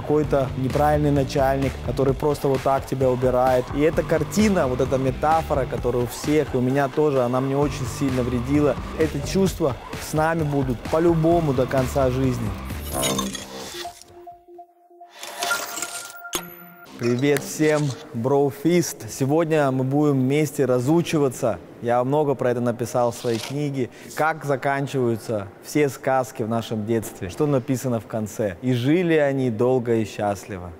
какой-то неправильный начальник, который просто вот так тебя убирает. И эта картина, вот эта метафора, которая у всех, и у меня тоже, она мне очень сильно вредила. Эти чувства с нами будут по-любому до конца жизни. Привет всем, Броуфист! Сегодня мы будем вместе разучиваться. Я много про это написал в своей книге. Как заканчиваются все сказки в нашем детстве. Что написано в конце. И жили они долго и счастливо.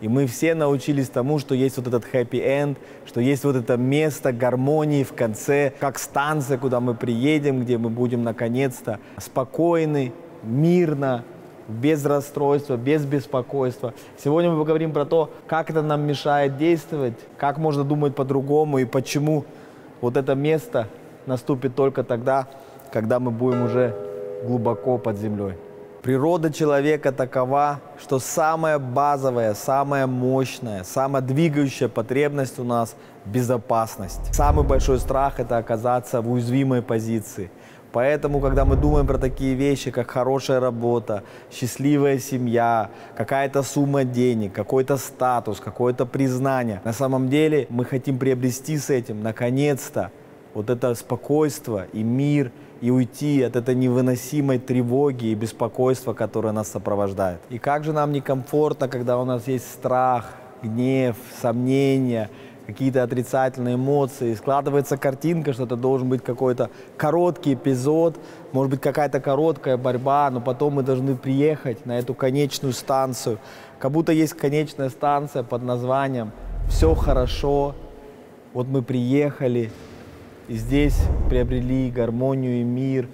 И мы все научились тому, что есть вот этот хэппи-энд, что есть вот это место гармонии в конце, как станция, куда мы приедем, где мы будем наконец-то спокойны, мирно, без расстройства, без беспокойства. Сегодня мы поговорим про то, как это нам мешает действовать, как можно думать по-другому и почему вот это место наступит только тогда, когда мы будем уже глубоко под землей. Природа человека такова, что самая базовая, самая мощная, самая двигающая потребность у нас – безопасность. Самый большой страх – это оказаться в уязвимой позиции – Поэтому, когда мы думаем про такие вещи, как хорошая работа, счастливая семья, какая-то сумма денег, какой-то статус, какое-то признание, на самом деле мы хотим приобрести с этим, наконец-то, вот это спокойствие и мир, и уйти от этой невыносимой тревоги и беспокойства, которое нас сопровождает. И как же нам некомфортно, когда у нас есть страх, гнев, сомнения – какие-то отрицательные эмоции, складывается картинка, что это должен быть какой-то короткий эпизод, может быть какая-то короткая борьба, но потом мы должны приехать на эту конечную станцию. Как будто есть конечная станция под названием «Все хорошо», вот мы приехали, и здесь приобрели гармонию и мир.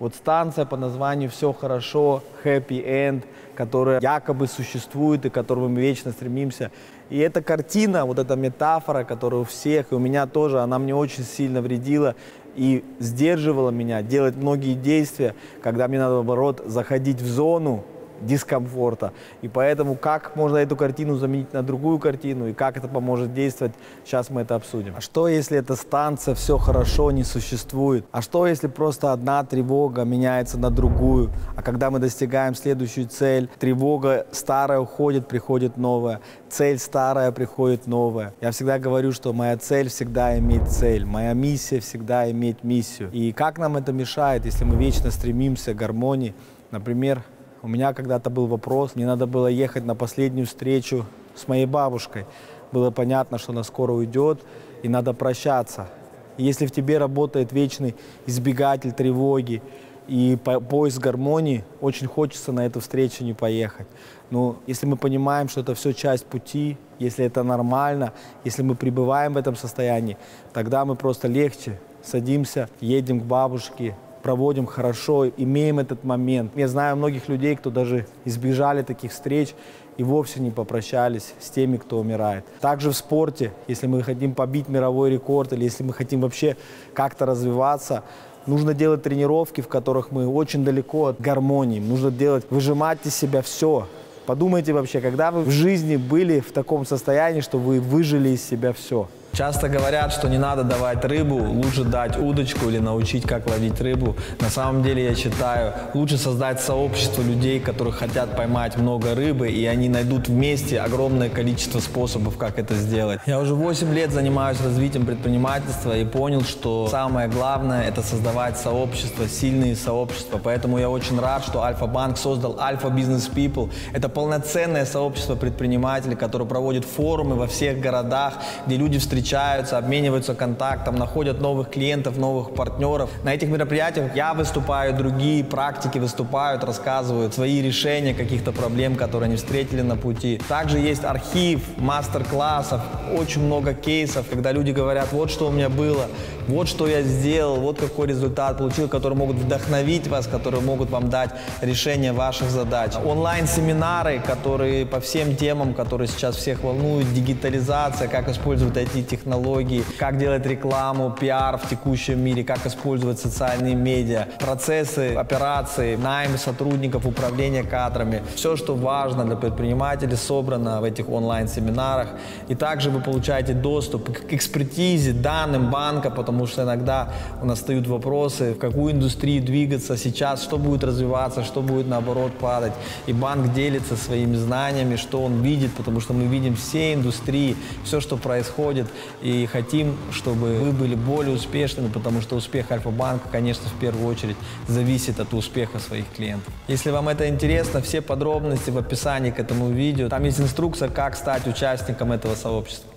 Вот станция по названию «Все хорошо», «Happy End», которая якобы существует и к которому мы вечно стремимся. И эта картина, вот эта метафора, которая у всех, и у меня тоже, она мне очень сильно вредила и сдерживала меня делать многие действия, когда мне надо, наоборот, заходить в зону, дискомфорта. И поэтому как можно эту картину заменить на другую картину и как это поможет действовать, сейчас мы это обсудим. А что, если эта станция «все хорошо» не существует? А что, если просто одна тревога меняется на другую? А когда мы достигаем следующую цель, тревога старая уходит, приходит новая. Цель старая, приходит новая. Я всегда говорю, что моя цель всегда иметь цель. Моя миссия всегда иметь миссию. И как нам это мешает, если мы вечно стремимся к гармонии? Например, у меня когда-то был вопрос, мне надо было ехать на последнюю встречу с моей бабушкой. Было понятно, что она скоро уйдет, и надо прощаться. И если в тебе работает вечный избегатель тревоги и поиск гармонии, очень хочется на эту встречу не поехать. Но если мы понимаем, что это все часть пути, если это нормально, если мы пребываем в этом состоянии, тогда мы просто легче садимся, едем к бабушке, проводим хорошо, имеем этот момент. Я знаю многих людей, кто даже избежали таких встреч и вовсе не попрощались с теми, кто умирает. Также в спорте, если мы хотим побить мировой рекорд или если мы хотим вообще как-то развиваться, нужно делать тренировки, в которых мы очень далеко от гармонии. Нужно делать, выжимать из себя все. Подумайте вообще, когда вы в жизни были в таком состоянии, что вы выжили из себя все. Часто говорят, что не надо давать рыбу, лучше дать удочку или научить, как ловить рыбу. На самом деле я считаю, лучше создать сообщество людей, которые хотят поймать много рыбы, и они найдут вместе огромное количество способов, как это сделать. Я уже 8 лет занимаюсь развитием предпринимательства и понял, что самое главное – это создавать сообщества, сильные сообщества. Поэтому я очень рад, что Альфа-банк создал Альфа Business People. Это полноценное сообщество предпринимателей, которое проводит форумы во всех городах, где люди встречаются встречаются, обмениваются контактом, находят новых клиентов, новых партнеров. На этих мероприятиях я выступаю, другие практики выступают, рассказывают свои решения каких-то проблем, которые они встретили на пути. Также есть архив мастер-классов, очень много кейсов, когда люди говорят, вот что у меня было, вот что я сделал, вот какой результат получил, которые могут вдохновить вас, которые могут вам дать решение ваших задач. Онлайн-семинары, которые по всем темам, которые сейчас всех волнуют, дигитализация, как использовать эти технологии, как делать рекламу, пиар в текущем мире, как использовать социальные медиа, процессы, операции, найм сотрудников, управление кадрами. Все, что важно для предпринимателей, собрано в этих онлайн-семинарах. И также вы получаете доступ к экспертизе, данным банка, потому что иногда у нас встают вопросы, в какую индустрию двигаться сейчас, что будет развиваться, что будет наоборот падать. И банк делится своими знаниями, что он видит, потому что мы видим все индустрии, все, что происходит, и хотим, чтобы вы были более успешными, потому что успех Альфа-банка, конечно, в первую очередь зависит от успеха своих клиентов. Если вам это интересно, все подробности в описании к этому видео. Там есть инструкция, как стать участником этого сообщества.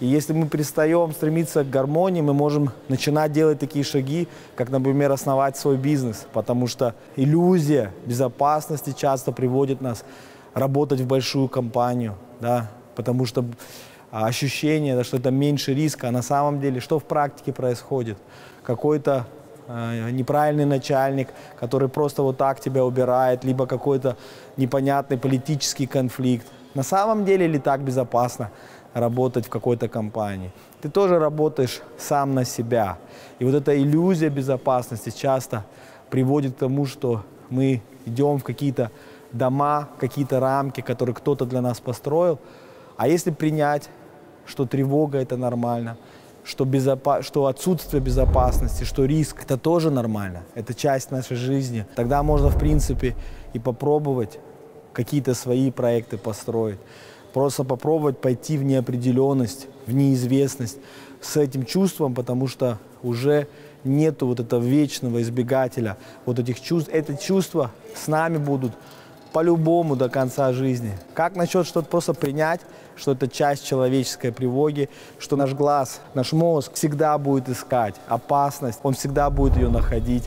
И если мы перестаем стремиться к гармонии, мы можем начинать делать такие шаги, как, например, основать свой бизнес, потому что иллюзия безопасности часто приводит нас работать в большую компанию, да, потому что ощущение, что это меньше риска, а на самом деле что в практике происходит? Какой-то э, неправильный начальник, который просто вот так тебя убирает, либо какой-то непонятный политический конфликт. На самом деле ли так безопасно? работать в какой-то компании. Ты тоже работаешь сам на себя. И вот эта иллюзия безопасности часто приводит к тому, что мы идем в какие-то дома, какие-то рамки, которые кто-то для нас построил. А если принять, что тревога это нормально, что, безопа- что отсутствие безопасности, что риск это тоже нормально, это часть нашей жизни, тогда можно в принципе и попробовать какие-то свои проекты построить. Просто попробовать пойти в неопределенность, в неизвестность с этим чувством, потому что уже нету вот этого вечного избегателя вот этих чувств. Эти чувства с нами будут по-любому до конца жизни. Как насчет что-то просто принять, что это часть человеческой привоги, что наш глаз, наш мозг всегда будет искать опасность, он всегда будет ее находить.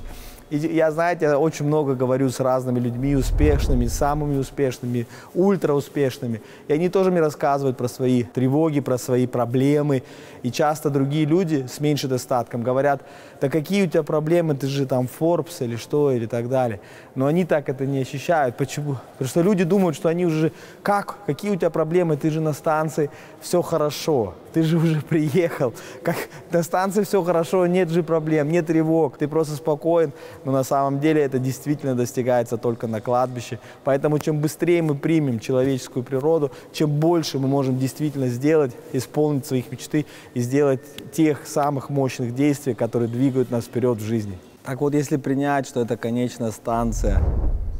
И я, знаете, очень много говорю с разными людьми, успешными, самыми успешными, ультрауспешными. И они тоже мне рассказывают про свои тревоги, про свои проблемы. И часто другие люди с меньшим достатком говорят, да какие у тебя проблемы, ты же там Forbes или что, или так далее. Но они так это не ощущают. Почему? Потому что люди думают, что они уже, как, какие у тебя проблемы, ты же на станции, все хорошо ты же уже приехал, как на станции все хорошо, нет же проблем, нет тревог, ты просто спокоен, но на самом деле это действительно достигается только на кладбище. Поэтому чем быстрее мы примем человеческую природу, чем больше мы можем действительно сделать, исполнить своих мечты и сделать тех самых мощных действий, которые двигают нас вперед в жизни. Так вот, если принять, что это конечная станция,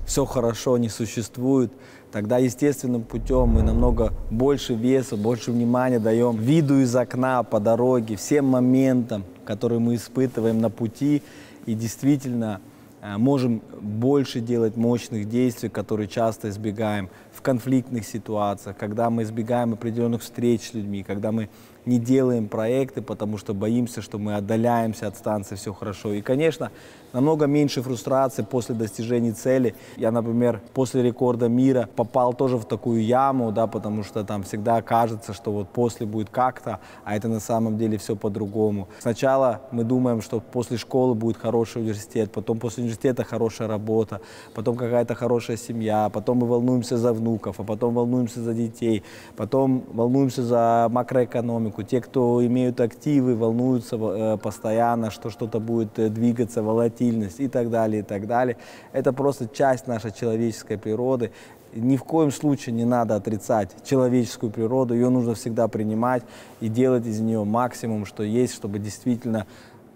все хорошо не существует, тогда естественным путем мы намного больше веса, больше внимания даем виду из окна, по дороге, всем моментам, которые мы испытываем на пути, и действительно э, можем больше делать мощных действий, которые часто избегаем в конфликтных ситуациях, когда мы избегаем определенных встреч с людьми, когда мы не делаем проекты, потому что боимся, что мы отдаляемся от станции, все хорошо. И, конечно, намного меньше фрустрации после достижения цели. Я, например, после рекорда мира попал тоже в такую яму, да, потому что там всегда кажется, что вот после будет как-то, а это на самом деле все по-другому. Сначала мы думаем, что после школы будет хороший университет, потом после университета хорошая работа, потом какая-то хорошая семья, потом мы волнуемся за внуков, а потом волнуемся за детей, потом волнуемся за макроэкономику, рынку. Те, кто имеют активы, волнуются э, постоянно, что что-то будет э, двигаться, волатильность и так далее, и так далее. Это просто часть нашей человеческой природы. Ни в коем случае не надо отрицать человеческую природу, ее нужно всегда принимать и делать из нее максимум, что есть, чтобы действительно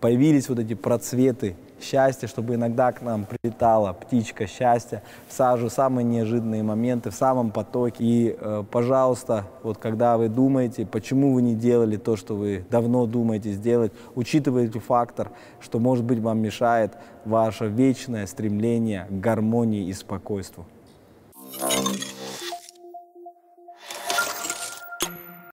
появились вот эти процветы счастья, чтобы иногда к нам прилетала птичка счастья в сажу, самые неожиданные моменты, в самом потоке. И, э, пожалуйста, вот когда вы думаете, почему вы не делали то, что вы давно думаете сделать, учитывайте фактор, что, может быть, вам мешает ваше вечное стремление к гармонии и спокойству.